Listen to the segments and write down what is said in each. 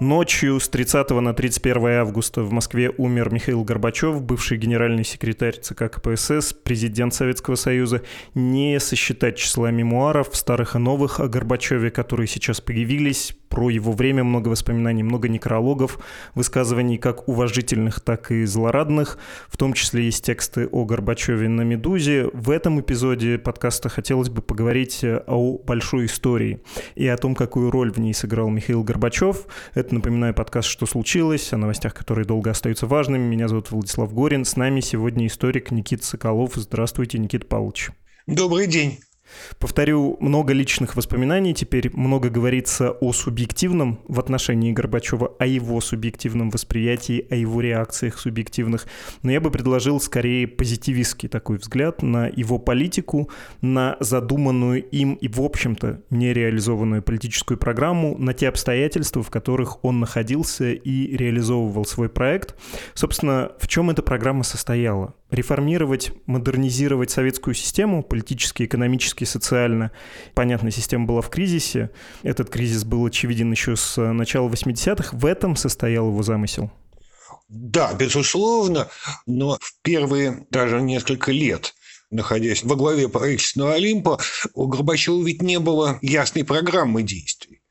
Ночью с 30 на 31 августа в Москве умер Михаил Горбачев, бывший генеральный секретарь ЦК КПСС, президент Советского Союза. Не сосчитать числа мемуаров, старых и новых о Горбачеве, которые сейчас появились, про его время много воспоминаний, много некрологов, высказываний как уважительных, так и злорадных. В том числе есть тексты о Горбачеве на «Медузе». В этом эпизоде подкаста хотелось бы поговорить о большой истории и о том, какую роль в ней сыграл Михаил Горбачев. Это, напоминаю, подкаст «Что случилось?», о новостях, которые долго остаются важными. Меня зовут Владислав Горин. С нами сегодня историк Никита Соколов. Здравствуйте, Никита Павлович. Добрый день. Повторю, много личных воспоминаний, теперь много говорится о субъективном в отношении Горбачева, о его субъективном восприятии, о его реакциях субъективных. Но я бы предложил скорее позитивистский такой взгляд на его политику, на задуманную им и, в общем-то, нереализованную политическую программу, на те обстоятельства, в которых он находился и реализовывал свой проект. Собственно, в чем эта программа состояла? реформировать, модернизировать советскую систему, политически, экономически, социально. Понятно, система была в кризисе. Этот кризис был очевиден еще с начала 80-х. В этом состоял его замысел. Да, безусловно, но в первые даже несколько лет находясь во главе правительственного Олимпа, у Горбачева ведь не было ясной программы действий.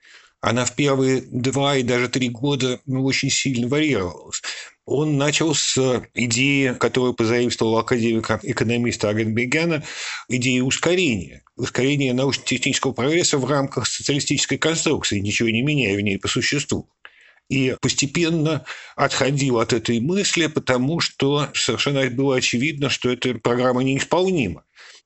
Она в первые два и даже три года ну, очень сильно варьировалась. Он начал с идеи, которую позаимствовал академика-экономиста Агенбегяна, идеи ускорения. Ускорения научно-технического прогресса в рамках социалистической конструкции, ничего не меняя в ней по существу. И постепенно отходил от этой мысли, потому что совершенно было очевидно, что эта программа неисполнима.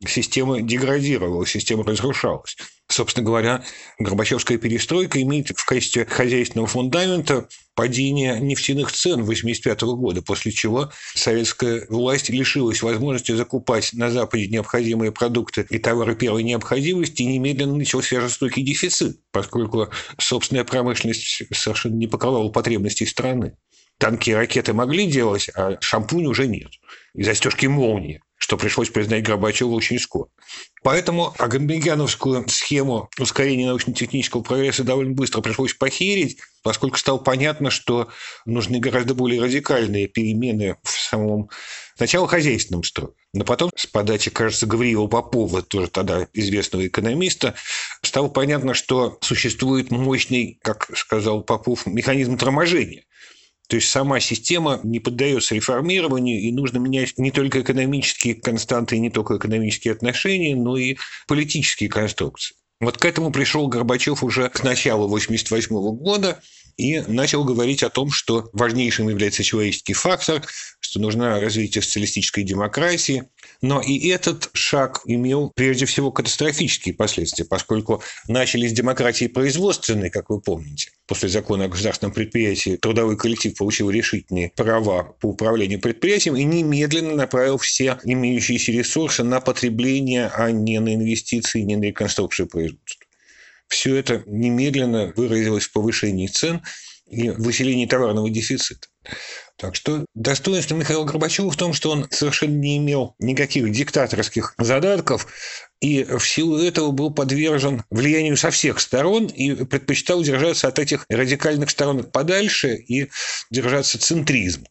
Система деградировала, система разрушалась. Собственно говоря, Горбачевская перестройка имеет в качестве хозяйственного фундамента падение нефтяных цен 1985 года, после чего советская власть лишилась возможности закупать на Западе необходимые продукты и товары первой необходимости, и немедленно начался жестокий дефицит, поскольку собственная промышленность совершенно не покрывала потребностей страны. Танки и ракеты могли делать, а шампунь уже нет. И застежки молнии что пришлось признать Горбачеву очень скоро. Поэтому агамбегяновскую схему ускорения научно-технического прогресса довольно быстро пришлось похерить, поскольку стало понятно, что нужны гораздо более радикальные перемены в самом сначала хозяйственном строе, но потом с подачи, кажется, Гавриила Попова, тоже тогда известного экономиста, стало понятно, что существует мощный, как сказал Попов, механизм торможения. То есть сама система не поддается реформированию, и нужно менять не только экономические константы, не только экономические отношения, но и политические конструкции. Вот к этому пришел Горбачев уже к началу 1988 года и начал говорить о том, что важнейшим является человеческий фактор, что нужна развитие социалистической демократии, но и этот шаг имел прежде всего катастрофические последствия, поскольку начались демократии производственной, как вы помните. После закона о государственном предприятии трудовой коллектив получил решительные права по управлению предприятием и немедленно направил все имеющиеся ресурсы на потребление, а не на инвестиции, не на реконструкцию производства. Все это немедленно выразилось в повышении цен и выселении товарного дефицита. Так что достоинство Михаила Горбачева в том, что он совершенно не имел никаких диктаторских задатков, и в силу этого был подвержен влиянию со всех сторон и предпочитал держаться от этих радикальных сторон подальше и держаться центризма.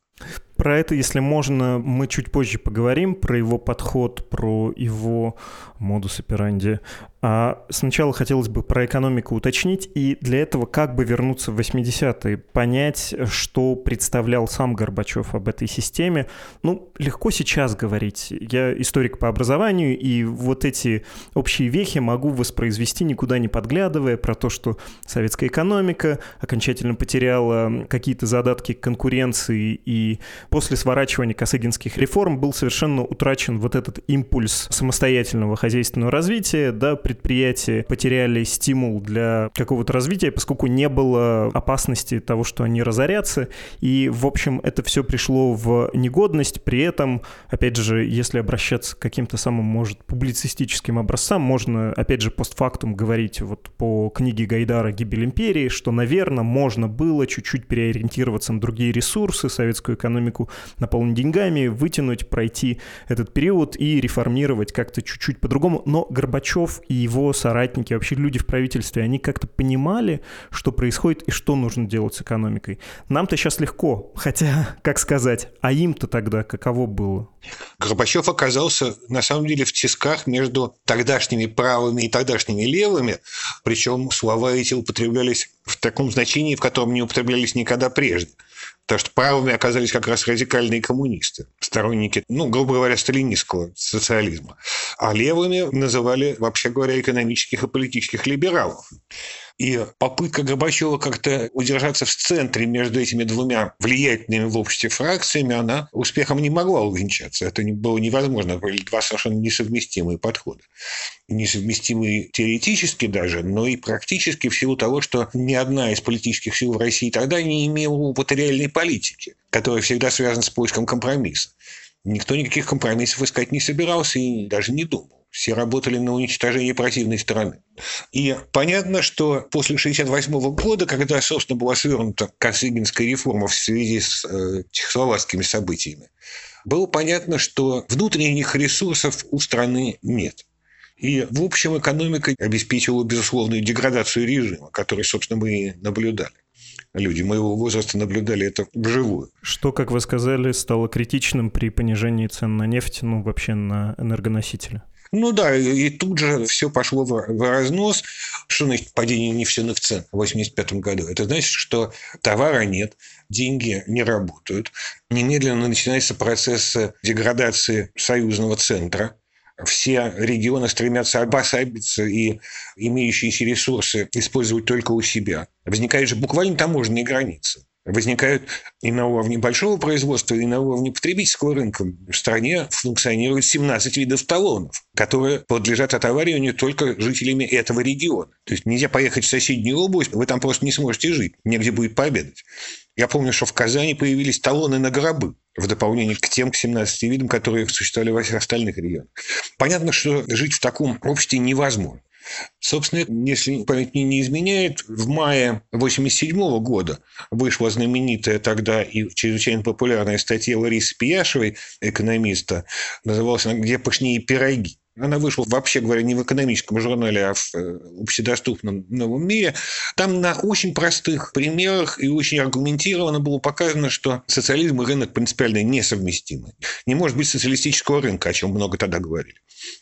Про это, если можно, мы чуть позже поговорим, про его подход, про его модус операнди. А сначала хотелось бы про экономику уточнить, и для этого как бы вернуться в 80-е, понять, что представлял сам Горбачев об этой системе. Ну, легко сейчас говорить. Я историк по образованию, и вот эти общие вехи могу воспроизвести, никуда не подглядывая, про то, что советская экономика окончательно потеряла какие-то задатки конкуренции, и после сворачивания косыгинских реформ был совершенно утрачен вот этот импульс самостоятельного хозяйственного развития, да, предприятия потеряли стимул для какого-то развития, поскольку не было опасности того, что они разорятся. И, в общем, это все пришло в негодность. При этом, опять же, если обращаться к каким-то самым, может, публицистическим образцам, можно, опять же, постфактум говорить вот по книге Гайдара «Гибель империи», что, наверное, можно было чуть-чуть переориентироваться на другие ресурсы, советскую экономику наполнить деньгами, вытянуть, пройти этот период и реформировать как-то чуть-чуть по-другому. Но Горбачев и его соратники, вообще люди в правительстве, они как-то понимали, что происходит и что нужно делать с экономикой. Нам-то сейчас легко, хотя, как сказать, а им-то тогда каково было? Горбачев оказался, на самом деле, в тисках между тогдашними правыми и тогдашними левыми, причем слова эти употреблялись в таком значении, в котором не употреблялись никогда прежде. Потому что правыми оказались как раз радикальные коммунисты, сторонники, ну, грубо говоря, сталинистского социализма. А левыми называли, вообще говоря, экономических и политических либералов. И попытка Горбачева как-то удержаться в центре между этими двумя влиятельными в обществе фракциями, она успехом не могла увенчаться. Это было невозможно. Были два совершенно несовместимые подхода. Несовместимые теоретически даже, но и практически в силу того, что ни одна из политических сил в России тогда не имела опыта реальной политики, которая всегда связана с поиском компромисса. Никто никаких компромиссов искать не собирался и даже не думал. Все работали на уничтожение противной стороны. И понятно, что после 1968 года, когда, собственно, была свернута Косыгинская реформа в связи с э, чехословацкими событиями, было понятно, что внутренних ресурсов у страны нет. И, в общем, экономика обеспечивала безусловную деградацию режима, который, собственно, мы и наблюдали люди моего возраста наблюдали это вживую. Что, как вы сказали, стало критичным при понижении цен на нефть, ну, вообще на энергоносители? Ну да, и тут же все пошло в, разнос. Что значит падение нефтяных цен в 1985 году? Это значит, что товара нет, деньги не работают. Немедленно начинается процесс деградации союзного центра. Все регионы стремятся обособиться и имеющиеся ресурсы использовать только у себя. Возникают же буквально таможенные границы возникают и на уровне большого производства, и на уровне потребительского рынка. В стране функционирует 17 видов талонов, которые подлежат отовариванию только жителями этого региона. То есть нельзя поехать в соседнюю область, вы там просто не сможете жить, негде будет пообедать. Я помню, что в Казани появились талоны на гробы в дополнение к тем к 17 видам, которые существовали во всех остальных регионах. Понятно, что жить в таком обществе невозможно. Собственно, если память мне не изменяет, в мае 1987 года вышла знаменитая тогда и чрезвычайно популярная статья Ларисы Пияшевой, экономиста, называлась она «Где пышнее пироги?». Она вышла, вообще говоря, не в экономическом журнале, а в э, общедоступном новом мире. Там на очень простых примерах и очень аргументированно было показано, что социализм и рынок принципиально несовместимы. Не может быть социалистического рынка, о чем много тогда говорили.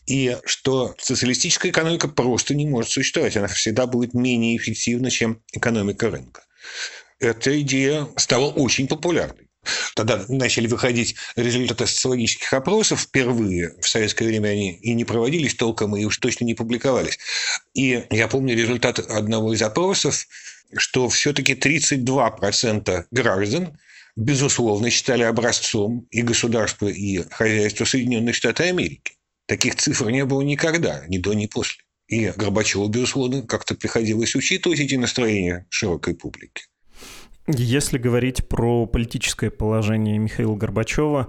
И что социалистическая экономика просто не может существовать. Она всегда будет менее эффективна, чем экономика рынка. Эта идея стала очень популярной. Тогда начали выходить результаты социологических опросов впервые. В советское время они и не проводились толком, и уж точно не публиковались. И я помню результат одного из опросов, что все-таки 32% граждан безусловно считали образцом и государство, и хозяйство Соединенных Штатов Америки. Таких цифр не было никогда, ни до, ни после. И Горбачеву, безусловно, как-то приходилось учитывать эти настроения широкой публики. Если говорить про политическое положение Михаила Горбачева,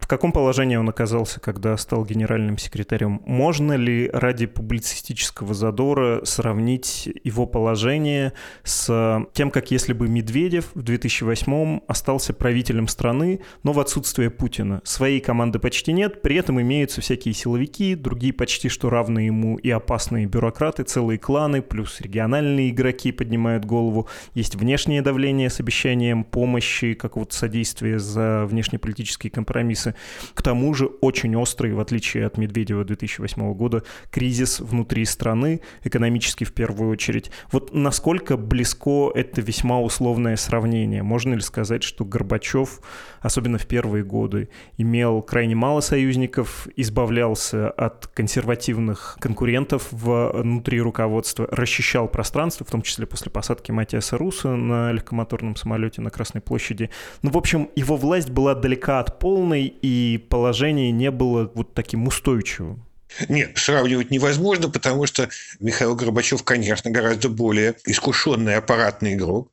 в каком положении он оказался, когда стал генеральным секретарем? Можно ли ради публицистического задора сравнить его положение с тем, как если бы Медведев в 2008 остался правителем страны, но в отсутствие Путина? Своей команды почти нет, при этом имеются всякие силовики, другие почти что равные ему и опасные бюрократы, целые кланы, плюс региональные игроки поднимают голову. Есть внешнее давление с обещанием помощи, какого-то содействия за внешнеполитические компромиссы кризисы. К тому же очень острый, в отличие от Медведева 2008 года, кризис внутри страны, экономический в первую очередь. Вот насколько близко это весьма условное сравнение? Можно ли сказать, что Горбачев, особенно в первые годы, имел крайне мало союзников, избавлялся от консервативных конкурентов внутри руководства, расчищал пространство, в том числе после посадки Матиаса Руса на легкомоторном самолете на Красной площади. Ну, в общем, его власть была далека от полной, и положение не было вот таким устойчивым. Нет, сравнивать невозможно, потому что Михаил Горбачев, конечно, гораздо более искушенный аппаратный игрок,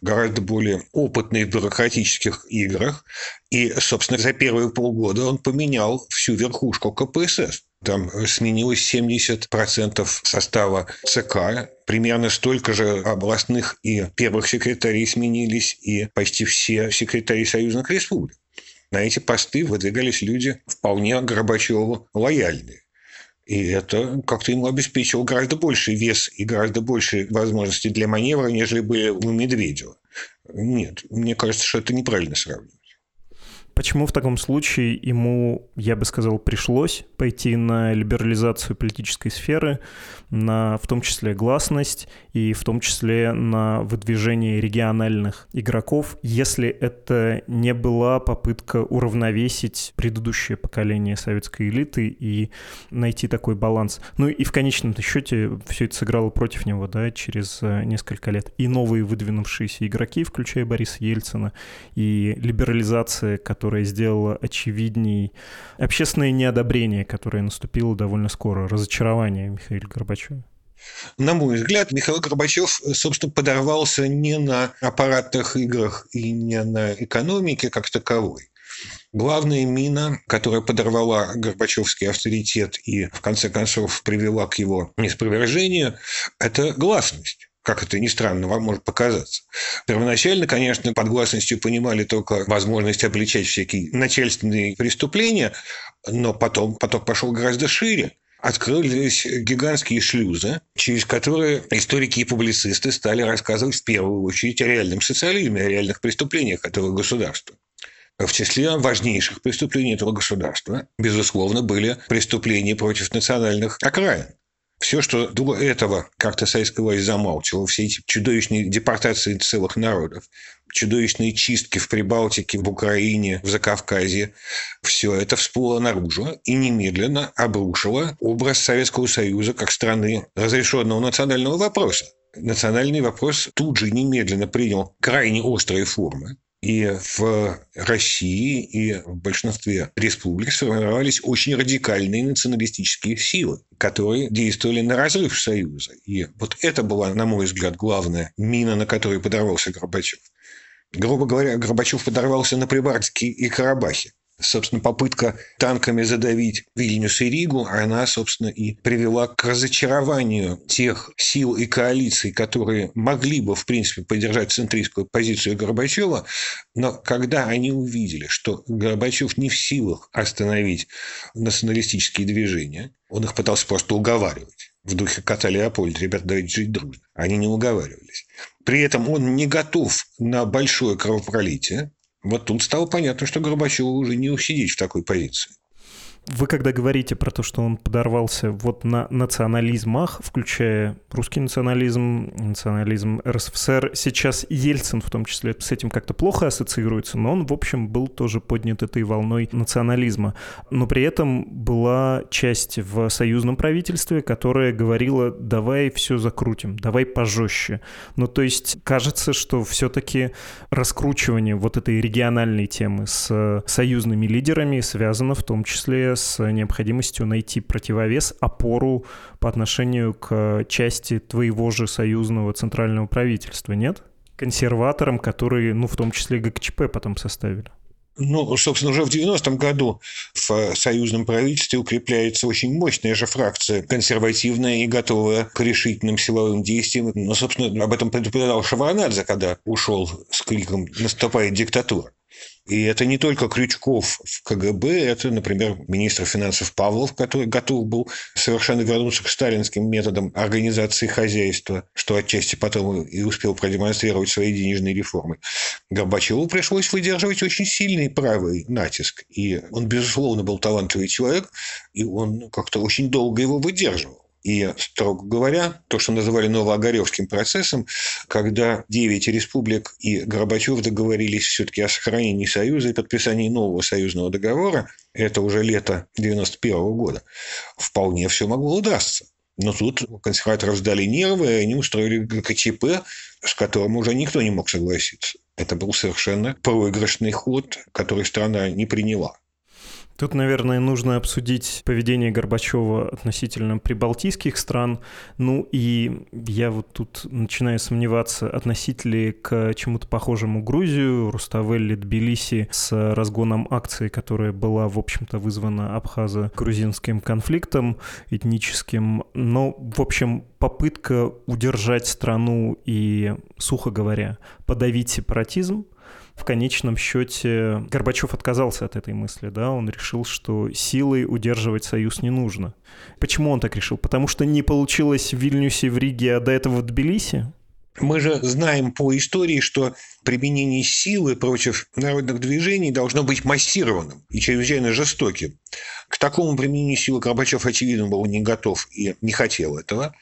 гораздо более опытный в бюрократических играх. И, собственно, за первые полгода он поменял всю верхушку КПСС. Там сменилось 70% состава ЦК, примерно столько же областных и первых секретарей сменились, и почти все секретари союзных республик. На эти посты выдвигались люди вполне Горбачеву лояльные. И это как-то ему обеспечило гораздо больший вес и гораздо больше возможностей для маневра, нежели были у Медведева. Нет, мне кажется, что это неправильно сравнивать. Почему в таком случае ему, я бы сказал, пришлось пойти на либерализацию политической сферы, на в том числе гласность и в том числе на выдвижение региональных игроков, если это не была попытка уравновесить предыдущее поколение советской элиты и найти такой баланс. Ну и в конечном счете все это сыграло против него, да, через э, несколько лет. И новые выдвинувшиеся игроки, включая Бориса Ельцина, и либерализация, которая которая сделала очевидней общественное неодобрение, которое наступило довольно скоро, разочарование Михаила Горбачева? На мой взгляд, Михаил Горбачев, собственно, подорвался не на аппаратных играх и не на экономике как таковой. Главная мина, которая подорвала Горбачевский авторитет и, в конце концов, привела к его неспровержению, это гласность как это ни странно вам может показаться. Первоначально, конечно, под гласностью понимали только возможность обличать всякие начальственные преступления, но потом поток пошел гораздо шире. Открылись гигантские шлюзы, через которые историки и публицисты стали рассказывать в первую очередь о реальном социализме, о реальных преступлениях этого государства. В числе важнейших преступлений этого государства, безусловно, были преступления против национальных окраин. Все, что до этого как-то советская власть замалчивала, все эти чудовищные депортации целых народов, чудовищные чистки в Прибалтике, в Украине, в Закавказье, все это всплыло наружу и немедленно обрушило образ Советского Союза как страны разрешенного национального вопроса. Национальный вопрос тут же немедленно принял крайне острые формы. И в России и в большинстве республик сформировались очень радикальные националистические силы, которые действовали на разрыв Союза. И вот это была, на мой взгляд, главная мина, на которой подорвался Горбачев. Грубо говоря, Горбачев подорвался на Прибалтике и Карабахе собственно, попытка танками задавить Вильнюс и Ригу, она, собственно, и привела к разочарованию тех сил и коалиций, которые могли бы, в принципе, поддержать центристскую позицию Горбачева, но когда они увидели, что Горбачев не в силах остановить националистические движения, он их пытался просто уговаривать в духе кота Леопольда, ребята, давайте жить дружно. Они не уговаривались. При этом он не готов на большое кровопролитие, вот тут стало понятно, что Горбачеву уже не усидеть в такой позиции. Вы когда говорите про то, что он подорвался вот на национализмах, включая русский национализм, национализм РСФСР, сейчас Ельцин в том числе с этим как-то плохо ассоциируется, но он, в общем, был тоже поднят этой волной национализма. Но при этом была часть в союзном правительстве, которая говорила, давай все закрутим, давай пожестче. Ну, то есть кажется, что все-таки раскручивание вот этой региональной темы с союзными лидерами связано в том числе с необходимостью найти противовес, опору по отношению к части твоего же союзного центрального правительства, нет? Консерваторам, которые, ну, в том числе ГКЧП потом составили. Ну, собственно, уже в 90-м году в союзном правительстве укрепляется очень мощная же фракция, консервативная и готовая к решительным силовым действиям. Ну, собственно, об этом предупреждал Шаварнадзе, когда ушел с криком «Наступает диктатура». И это не только Крючков в КГБ, это, например, министр финансов Павлов, который готов был совершенно вернуться к сталинским методам организации хозяйства, что отчасти потом и успел продемонстрировать свои денежные реформы. Горбачеву пришлось выдерживать очень сильный правый натиск. И он, безусловно, был талантливый человек, и он как-то очень долго его выдерживал. И, строго говоря, то, что называли Новоогаревским процессом, когда девять республик и Горбачев договорились все-таки о сохранении Союза и подписании нового союзного договора, это уже лето 91 года, вполне все могло удастся. Но тут консерваторов сдали нервы, и они устроили ГКЧП, с которым уже никто не мог согласиться. Это был совершенно проигрышный ход, который страна не приняла. Тут, наверное, нужно обсудить поведение Горбачева относительно прибалтийских стран. Ну и я вот тут начинаю сомневаться, относить ли к чему-то похожему Грузию, Руставелли, Тбилиси с разгоном акции, которая была, в общем-то, вызвана абхазо-грузинским конфликтом этническим. Но, в общем, попытка удержать страну и, сухо говоря, подавить сепаратизм, в конечном счете Горбачев отказался от этой мысли, да, он решил, что силой удерживать союз не нужно. Почему он так решил? Потому что не получилось в Вильнюсе, в Риге, а до этого в Тбилиси? Мы же знаем по истории, что применение силы против народных движений должно быть массированным и чрезвычайно жестоким. К такому применению силы Горбачев, очевидно, был не готов и не хотел этого.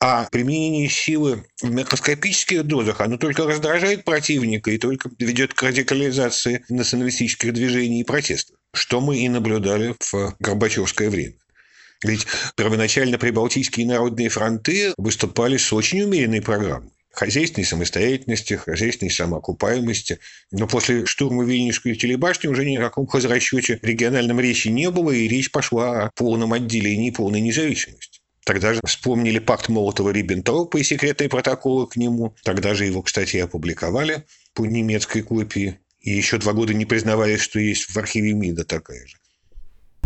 А применение силы в микроскопических дозах, оно только раздражает противника и только ведет к радикализации националистических движений и протестов, что мы и наблюдали в Горбачевское время. Ведь первоначально прибалтийские народные фронты выступали с очень умеренной программой хозяйственной самостоятельности, хозяйственной самоокупаемости. Но после штурма Вильнюсской телебашни уже ни о каком хозрасчете региональном речи не было, и речь пошла о полном отделении, полной независимости. Тогда же вспомнили пакт Молотова-Риббентропа и секретные протоколы к нему. Тогда же его, кстати, опубликовали по немецкой копии. И еще два года не признавали, что есть в архиве МИДа такая же.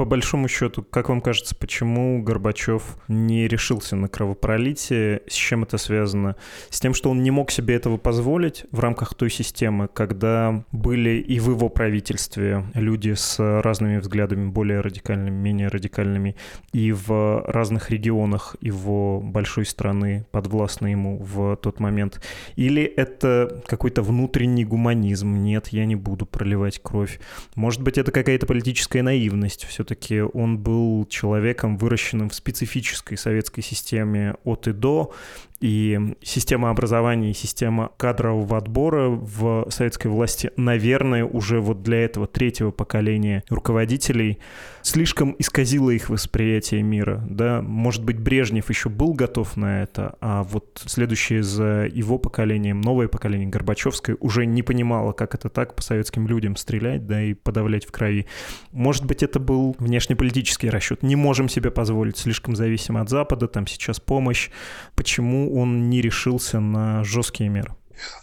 По большому счету, как вам кажется, почему Горбачев не решился на кровопролитие? С чем это связано? С тем, что он не мог себе этого позволить в рамках той системы, когда были и в его правительстве люди с разными взглядами, более радикальными, менее радикальными, и в разных регионах его большой страны, подвластной ему в тот момент? Или это какой-то внутренний гуманизм? Нет, я не буду проливать кровь. Может быть, это какая-то политическая наивность все все-таки он был человеком, выращенным в специфической советской системе от и до, и система образования и система кадрового отбора в советской власти, наверное, уже вот для этого третьего поколения руководителей слишком исказила их восприятие мира. Да? Может быть, Брежнев еще был готов на это, а вот следующее за его поколением, новое поколение Горбачевское уже не понимало, как это так по советским людям стрелять да, и подавлять в крови. Может быть, это был внешнеполитический расчет. Не можем себе позволить, слишком зависим от Запада, там сейчас помощь. Он не решился на жесткие меры?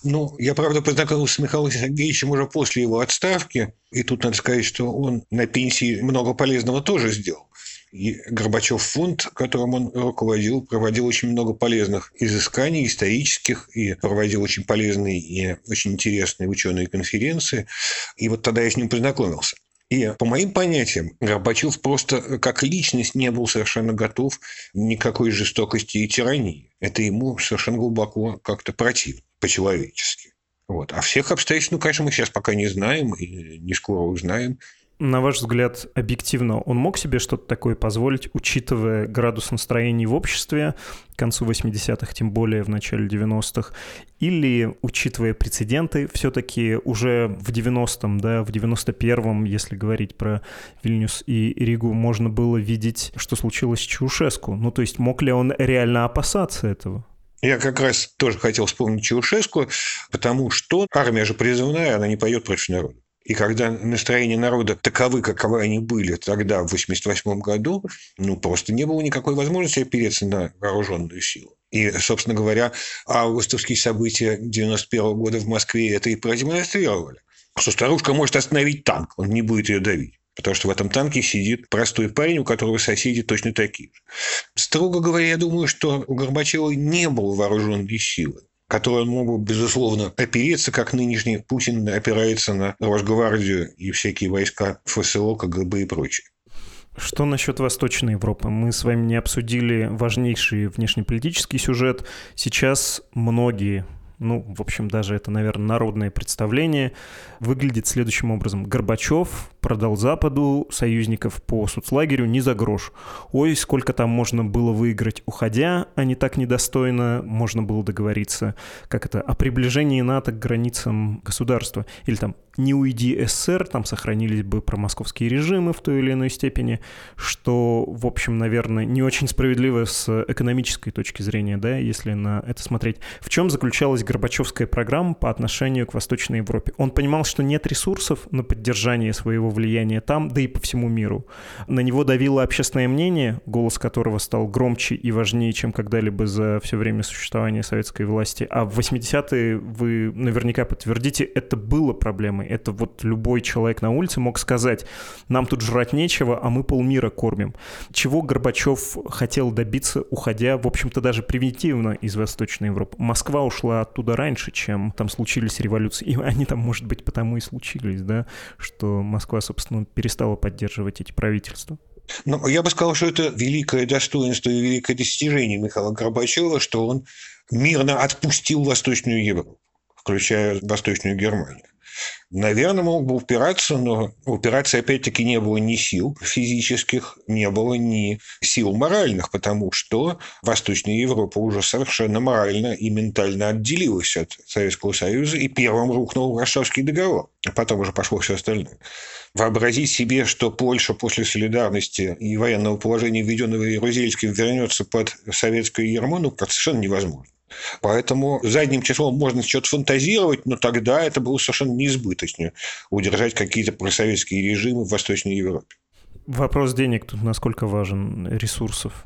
Ну, я, правда, познакомился с Михаилом Сергеевичем уже после его отставки, и тут надо сказать, что он на пенсии много полезного тоже сделал. И Горбачев фонд, которым он руководил, проводил очень много полезных изысканий исторических и проводил очень полезные и очень интересные ученые конференции. И вот тогда я с ним познакомился. И по моим понятиям, Горбачев просто как личность не был совершенно готов никакой жестокости и тирании. Это ему совершенно глубоко как-то противно, по-человечески. Вот. А всех обстоятельств, ну, конечно, мы сейчас пока не знаем и не скоро узнаем на ваш взгляд, объективно, он мог себе что-то такое позволить, учитывая градус настроений в обществе к концу 80-х, тем более в начале 90-х, или, учитывая прецеденты, все-таки уже в 90-м, да, в 91-м, если говорить про Вильнюс и Ригу, можно было видеть, что случилось с Чаушеску. Ну, то есть мог ли он реально опасаться этого? Я как раз тоже хотел вспомнить Чаушеску, потому что армия же призывная, она не поет против народа. И когда настроения народа таковы, каковы они были тогда, в 1988 году, ну, просто не было никакой возможности опереться на вооруженную силу. И, собственно говоря, августовские события 91 года в Москве это и продемонстрировали. Что старушка может остановить танк, он не будет ее давить. Потому что в этом танке сидит простой парень, у которого соседи точно такие же. Строго говоря, я думаю, что у Горбачева не было вооруженной силы который он мог бы, безусловно, опереться, как нынешний Путин опирается на Росгвардию и всякие войска ФСО, КГБ и прочее. Что насчет Восточной Европы? Мы с вами не обсудили важнейший внешнеполитический сюжет. Сейчас многие ну, в общем, даже это, наверное, народное представление, выглядит следующим образом. Горбачев продал Западу союзников по соцлагерю не за грош. Ой, сколько там можно было выиграть, уходя, а не так недостойно можно было договориться, как это, о приближении НАТО к границам государства. Или там не уйди СССР, там сохранились бы промосковские режимы в той или иной степени, что, в общем, наверное, не очень справедливо с экономической точки зрения, да, если на это смотреть. В чем заключалась Горбачевская программа по отношению к Восточной Европе? Он понимал, что нет ресурсов на поддержание своего его влияния там, да и по всему миру. На него давило общественное мнение, голос которого стал громче и важнее, чем когда-либо за все время существования советской власти. А в 80-е, вы наверняка подтвердите, это было проблемой. Это вот любой человек на улице мог сказать, нам тут жрать нечего, а мы полмира кормим. Чего Горбачев хотел добиться, уходя, в общем-то, даже превентивно из Восточной Европы. Москва ушла оттуда раньше, чем там случились революции. И они там, может быть, потому и случились, да, что Москва, собственно, перестала поддерживать эти правительства. Ну, я бы сказал, что это великое достоинство и великое достижение Михаила Горбачева, что он мирно отпустил Восточную Европу, включая Восточную Германию. Наверное, мог бы упираться, но упираться опять-таки не было ни сил физических, не было ни сил моральных, потому что Восточная Европа уже совершенно морально и ментально отделилась от Советского Союза, и первым рухнул Варшавский договор, а потом уже пошло все остальное. Вообразить себе, что Польша после солидарности и военного положения, введенного Ярузельским, вернется под советское ярмо, ну, совершенно невозможно. Поэтому задним числом можно что-то фантазировать, но тогда это было совершенно неизбыточно удержать какие-то просоветские режимы в Восточной Европе. Вопрос денег тут насколько важен, ресурсов?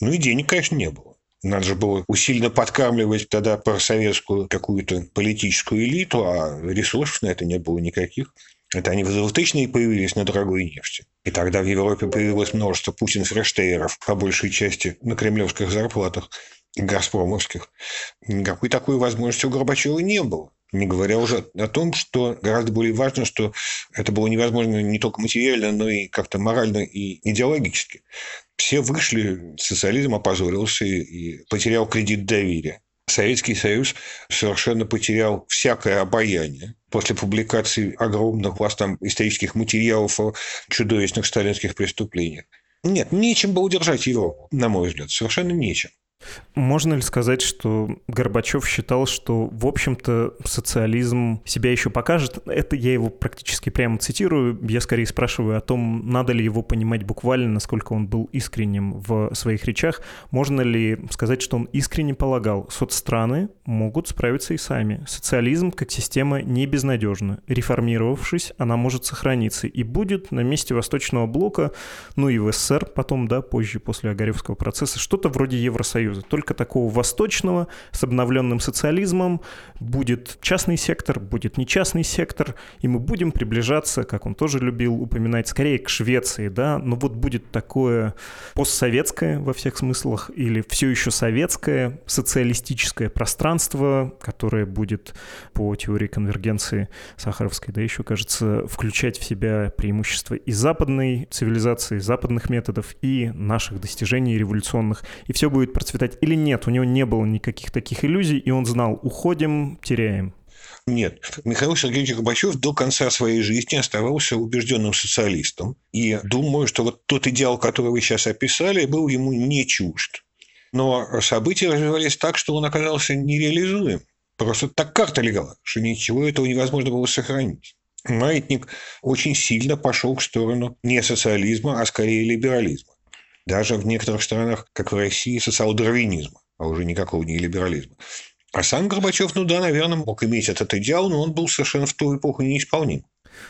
Ну и денег, конечно, не было. Надо же было усиленно подкармливать тогда просоветскую какую-то политическую элиту, а ресурсов на это не было никаких. Это они в 2000-е появились на дорогой нефти. И тогда в Европе появилось множество путин-фрештейеров, по большей части на кремлевских зарплатах газпромовских. Никакой такой возможности у Горбачева не было. Не говоря уже о том, что гораздо более важно, что это было невозможно не только материально, но и как-то морально и идеологически. Все вышли, социализм опозорился и потерял кредит доверия. Советский Союз совершенно потерял всякое обаяние после публикации огромных вас там исторических материалов о чудовищных сталинских преступлениях. Нет, нечем было удержать его, на мой взгляд, совершенно нечем. Можно ли сказать, что Горбачев считал, что, в общем-то, социализм себя еще покажет? Это я его практически прямо цитирую. Я скорее спрашиваю о том, надо ли его понимать буквально, насколько он был искренним в своих речах. Можно ли сказать, что он искренне полагал, соцстраны могут справиться и сами. Социализм как система не безнадежна. Реформировавшись, она может сохраниться и будет на месте Восточного блока, ну и в СССР потом, да, позже, после Огаревского процесса, что-то вроде Евросоюза Союза, только такого восточного, с обновленным социализмом. Будет частный сектор, будет нечастный сектор, и мы будем приближаться, как он тоже любил упоминать, скорее к Швеции, да, но вот будет такое постсоветское во всех смыслах или все еще советское социалистическое пространство, которое будет по теории конвергенции Сахаровской, да, еще, кажется, включать в себя преимущества и западной цивилизации, западных методов, и наших достижений революционных. И все будет процветать процветать или нет? У него не было никаких таких иллюзий, и он знал, уходим, теряем. Нет. Михаил Сергеевич Горбачев до конца своей жизни оставался убежденным социалистом. И думаю, что вот тот идеал, который вы сейчас описали, был ему не чужд. Но события развивались так, что он оказался нереализуем. Просто так карта легала, что ничего этого невозможно было сохранить. Маятник очень сильно пошел в сторону не социализма, а скорее либерализма даже в некоторых странах, как в России, социал-дарвинизма, а уже никакого не либерализма. А сам Горбачев, ну да, наверное, мог иметь этот идеал, но он был совершенно в ту эпоху неисполним.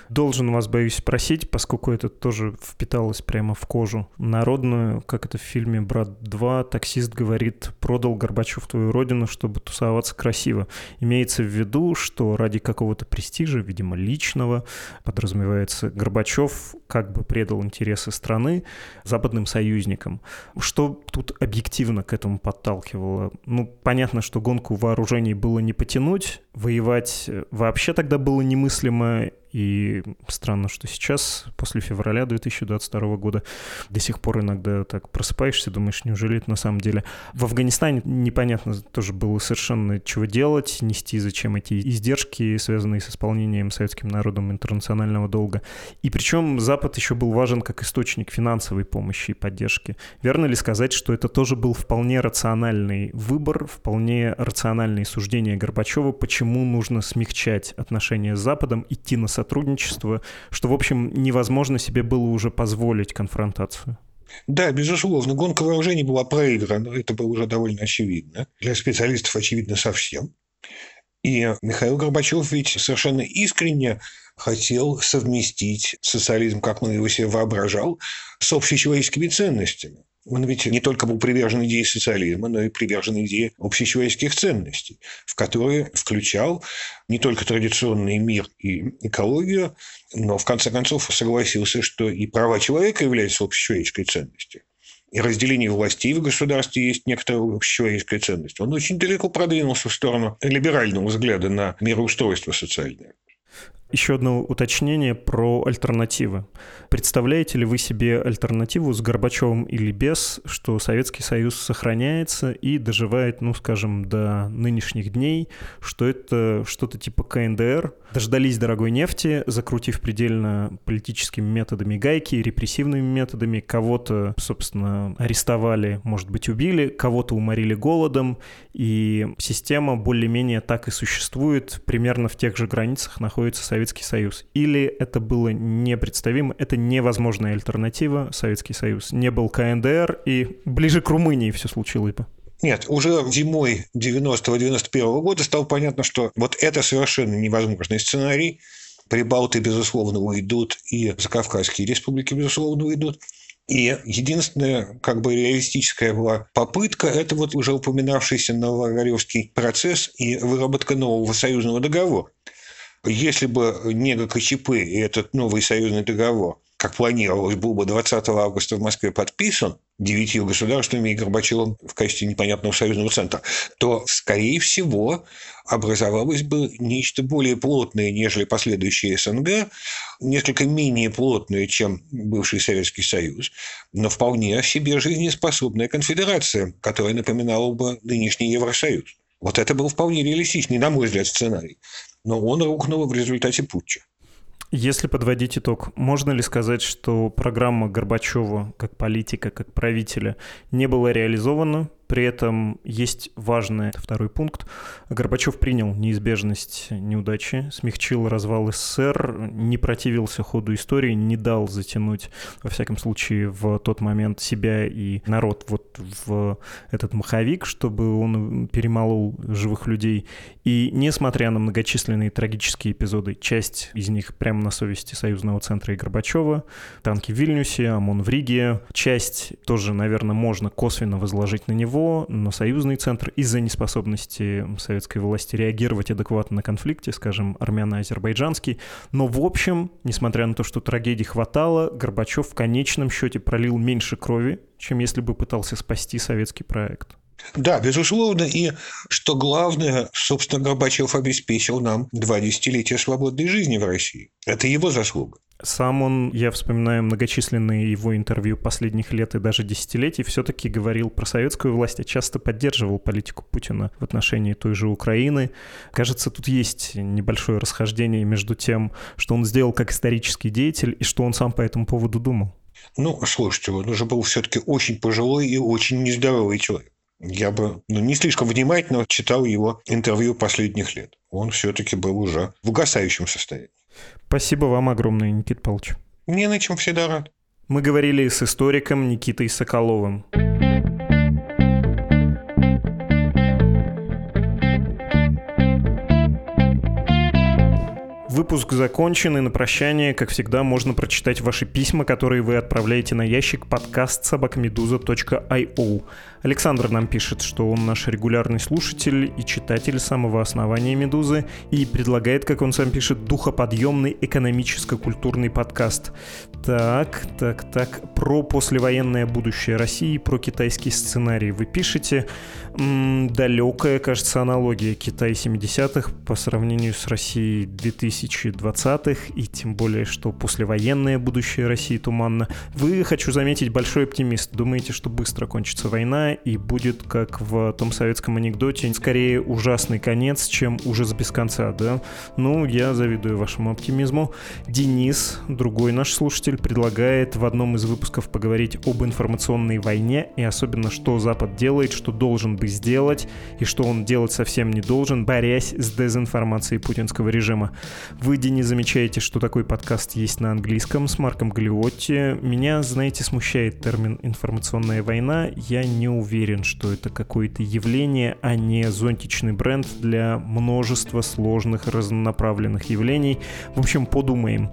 Должен вас, боюсь, спросить, поскольку это тоже впиталось прямо в кожу народную, как это в фильме «Брат 2», таксист говорит, продал Горбачев твою родину, чтобы тусоваться красиво. Имеется в виду, что ради какого-то престижа, видимо, личного, подразумевается, Горбачев как бы предал интересы страны западным союзникам. Что тут объективно к этому подталкивало? Ну, понятно, что гонку вооружений было не потянуть, воевать вообще тогда было немыслимо, и странно, что сейчас, после февраля 2022 года, до сих пор иногда так просыпаешься, думаешь, неужели это на самом деле. В Афганистане непонятно тоже было совершенно чего делать, нести зачем эти издержки, связанные с исполнением советским народом интернационального долга. И причем Запад еще был важен как источник финансовой помощи и поддержки. Верно ли сказать, что это тоже был вполне рациональный выбор, вполне рациональные суждения Горбачева, почему нужно смягчать отношения с Западом, идти на сотрудничества, что, в общем, невозможно себе было уже позволить конфронтацию. Да, безусловно, гонка вооружений была проиграна, это было уже довольно очевидно. Для специалистов очевидно совсем. И Михаил Горбачев ведь совершенно искренне хотел совместить социализм, как он его себе воображал, с общечеловеческими ценностями. Он ведь не только был привержен идее социализма, но и привержен идее общечеловеческих ценностей, в которые включал не только традиционный мир и экологию, но в конце концов согласился, что и права человека являются общечеловеческой ценностью. И разделение властей в государстве есть некоторая общечеловеческая ценность. Он очень далеко продвинулся в сторону либерального взгляда на мироустройство социальное. Еще одно уточнение про альтернативы. Представляете ли вы себе альтернативу с Горбачевым или без, что Советский Союз сохраняется и доживает, ну, скажем, до нынешних дней, что это что-то типа КНДР? Дождались дорогой нефти, закрутив предельно политическими методами гайки, репрессивными методами, кого-то, собственно, арестовали, может быть, убили, кого-то уморили голодом, и система более-менее так и существует, примерно в тех же границах находится Советский Советский Союз. Или это было непредставимо, это невозможная альтернатива, Советский Союз. Не был КНДР, и ближе к Румынии все случилось бы. Нет, уже зимой 90-91 года стало понятно, что вот это совершенно невозможный сценарий. Прибалты, безусловно, уйдут, и Закавказские республики, безусловно, уйдут. И единственная как бы реалистическая была попытка – это вот уже упоминавшийся Новогоревский процесс и выработка нового союзного договора. Если бы не ГКЧП и этот новый союзный договор, как планировалось, был бы 20 августа в Москве подписан девятью государствами и Горбачевым в качестве непонятного союзного центра, то, скорее всего, образовалось бы нечто более плотное, нежели последующие СНГ, несколько менее плотное, чем бывший Советский Союз, но вполне себе жизнеспособная конфедерация, которая напоминала бы нынешний Евросоюз. Вот это был вполне реалистичный, на мой взгляд, сценарий но он рухнул в результате путча. Если подводить итог, можно ли сказать, что программа Горбачева как политика, как правителя не была реализована, при этом есть важный второй пункт. Горбачев принял неизбежность неудачи, смягчил развал СССР, не противился ходу истории, не дал затянуть, во всяком случае, в тот момент себя и народ вот в этот маховик, чтобы он перемолол живых людей. И несмотря на многочисленные трагические эпизоды, часть из них прямо на совести Союзного центра и Горбачева, танки в Вильнюсе, ОМОН в Риге, часть тоже, наверное, можно косвенно возложить на него, него, на союзный центр из-за неспособности советской власти реагировать адекватно на конфликте, скажем, армяно-азербайджанский. Но в общем, несмотря на то, что трагедий хватало, Горбачев в конечном счете пролил меньше крови, чем если бы пытался спасти советский проект. Да, безусловно. И что главное, собственно, Горбачев обеспечил нам два десятилетия свободной жизни в России. Это его заслуга. Сам он, я вспоминаю многочисленные его интервью последних лет и даже десятилетий, все-таки говорил про советскую власть, а часто поддерживал политику Путина в отношении той же Украины. Кажется, тут есть небольшое расхождение между тем, что он сделал как исторический деятель и что он сам по этому поводу думал. Ну, слушайте, он уже был все-таки очень пожилой и очень нездоровый человек. Я бы ну, не слишком внимательно читал его интервью последних лет. Он все-таки был уже в угасающем состоянии. Спасибо вам огромное, Никит Павлович. Не на чем всегда рад. Мы говорили с историком Никитой Соколовым. Выпуск закончен, и на прощание, как всегда, можно прочитать ваши письма, которые вы отправляете на ящик подкаст собакмедуза.io. Александр нам пишет, что он наш регулярный слушатель и читатель самого основания «Медузы» и предлагает, как он сам пишет, духоподъемный экономическо-культурный подкаст. Так, так, так, про послевоенное будущее России, про китайский сценарий вы пишете. М-м, далекая, кажется, аналогия Китай 70-х по сравнению с Россией 2020-х, и тем более, что послевоенное будущее России туманно. Вы, хочу заметить, большой оптимист. Думаете, что быстро кончится война, и будет, как в том советском анекдоте, скорее ужасный конец, чем ужас без конца, да? Ну, я завидую вашему оптимизму. Денис, другой наш слушатель, предлагает в одном из выпусков поговорить об информационной войне и особенно, что Запад делает, что должен бы сделать и что он делать совсем не должен, борясь с дезинформацией путинского режима. Вы, не замечаете, что такой подкаст есть на английском с Марком Галиотти. Меня, знаете, смущает термин «информационная война». Я не уверен, что это какое-то явление, а не зонтичный бренд для множества сложных разнонаправленных явлений. В общем, подумаем.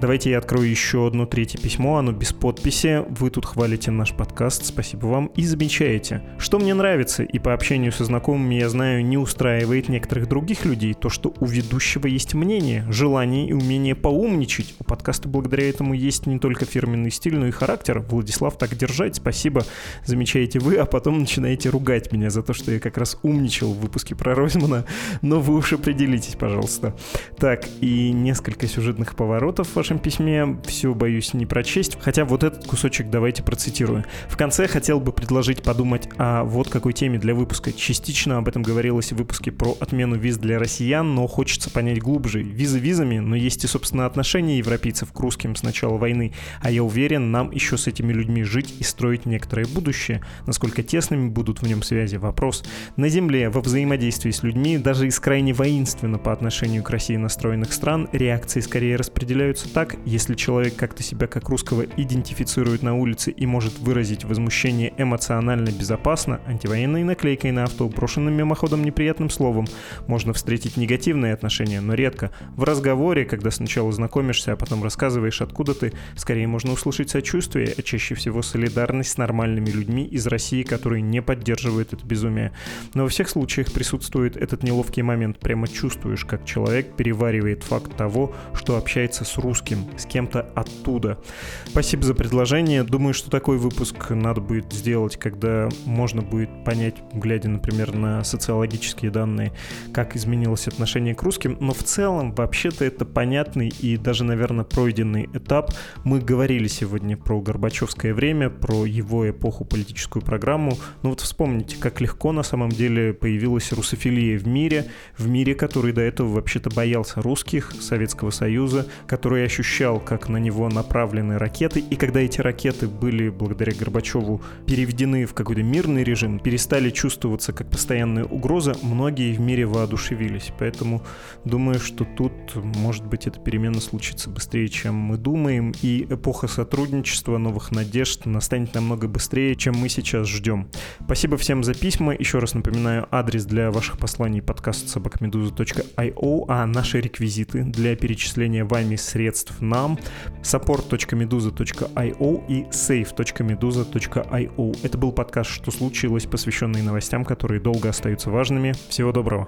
Давайте я открою еще одно третье письмо, оно без подписи. Вы тут хвалите наш подкаст, спасибо вам, и замечаете. Что мне нравится, и по общению со знакомыми я знаю, не устраивает некоторых других людей, то, что у ведущего есть мнение, желание и умение поумничать. У подкаста благодаря этому есть не только фирменный стиль, но и характер. Владислав, так держать, спасибо. Замечаете вы, а потом начинаете ругать меня за то, что я как раз умничал в выпуске про Ройзмана, но вы уж определитесь, пожалуйста. Так, и несколько сюжетных поворотов в вашем письме. Все боюсь не прочесть. Хотя вот этот кусочек давайте процитирую. В конце хотел бы предложить подумать о вот какой теме для выпуска. Частично об этом говорилось в выпуске про отмену виз для россиян, но хочется понять глубже. Визы визами, но есть и, собственно, отношения европейцев к русским с начала войны. А я уверен, нам еще с этими людьми жить и строить некоторое будущее. Насколько тесными будут в нем связи? Вопрос. На Земле, во взаимодействии с людьми, даже из крайне воинственно по отношению к России настроенных стран, реакции скорее распределяются так, если человек как-то себя как русского идентифицирует на улице и может выразить возмущение эмоционально безопасно, антивоенной наклейкой на авто, брошенным мимоходом неприятным словом, можно встретить негативные отношения, но редко. В разговоре, когда сначала знакомишься, а потом рассказываешь, откуда ты, скорее можно услышать сочувствие, а чаще всего солидарность с нормальными людьми из России, которые не поддерживают это безумие. Но во всех случаях присутствует этот неловкий момент. Прямо чувствуешь, как человек переваривает факт того, что общается с русским, с кем-то оттуда. Спасибо за предложение. Думаю, что такой выпуск надо будет сделать, когда можно будет понять, глядя, например, на социологические данные, как изменилось отношение к русским. Но в целом, вообще-то, это понятный и даже, наверное, пройденный этап. Мы говорили сегодня про Горбачевское время, про его эпоху, политическую программу. Но вот вспомните, как легко на самом деле появилась русофилия в мире, в мире, который до этого вообще-то боялся русских, Советского Союза, который ощущал, как на него направлены ракеты, и когда эти ракеты были благодаря Горбачеву переведены в какой-то мирный режим, перестали чувствоваться как постоянная угроза, многие в мире воодушевились. Поэтому думаю, что тут, может быть, эта перемена случится быстрее, чем мы думаем, и эпоха сотрудничества, новых надежд настанет намного быстрее, чем мы сейчас ждем. Спасибо всем за письма. Еще раз напоминаю, адрес для ваших посланий подкаст собакамедуза.io, а наши реквизиты для перечисления вами средств нам support.meduza.io и save.meduza.io. Это был подкаст «Что случилось?», посвященный новостям, которые долго остаются важными. Всего доброго!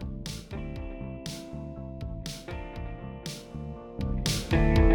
thank you